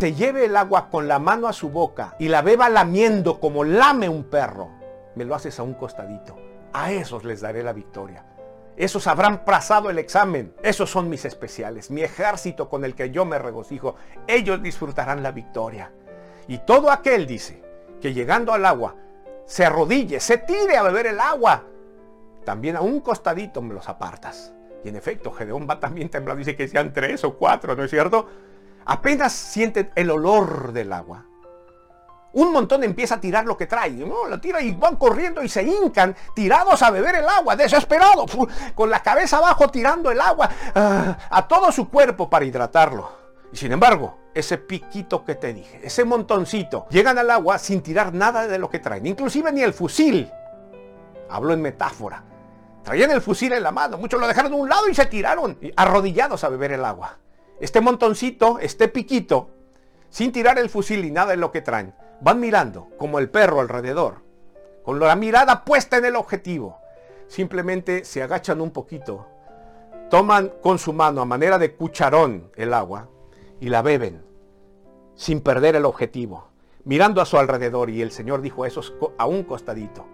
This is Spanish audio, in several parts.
te lleve el agua con la mano a su boca y la beba lamiendo como lame un perro, me lo haces a un costadito. A esos les daré la victoria. Esos habrán pasado el examen. Esos son mis especiales, mi ejército con el que yo me regocijo. Ellos disfrutarán la victoria. Y todo aquel, dice, que llegando al agua, se arrodille, se tire a beber el agua, también a un costadito me los apartas. Y en efecto, Gedeón va también temblando, dice que sean tres o cuatro, ¿no es cierto? Apenas sienten el olor del agua. Un montón empieza a tirar lo que trae. ¿no? Lo tira y van corriendo y se hincan, tirados a beber el agua, desesperados, con la cabeza abajo tirando el agua ah, a todo su cuerpo para hidratarlo. Y sin embargo, ese piquito que te dije, ese montoncito, llegan al agua sin tirar nada de lo que traen, inclusive ni el fusil. Hablo en metáfora. Traían el fusil en la mano, muchos lo dejaron de un lado y se tiraron arrodillados a beber el agua. Este montoncito, este piquito, sin tirar el fusil y nada de lo que traen, van mirando como el perro alrededor, con la mirada puesta en el objetivo. Simplemente se agachan un poquito, toman con su mano a manera de cucharón el agua y la beben, sin perder el objetivo, mirando a su alrededor. Y el Señor dijo eso a un costadito.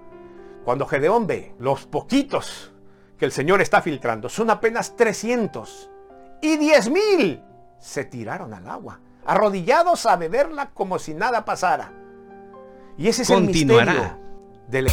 Cuando Gedeón ve los poquitos que el Señor está filtrando, son apenas 300 y 10 mil, se tiraron al agua, arrodillados a beberla como si nada pasara. Y ese es el misterio del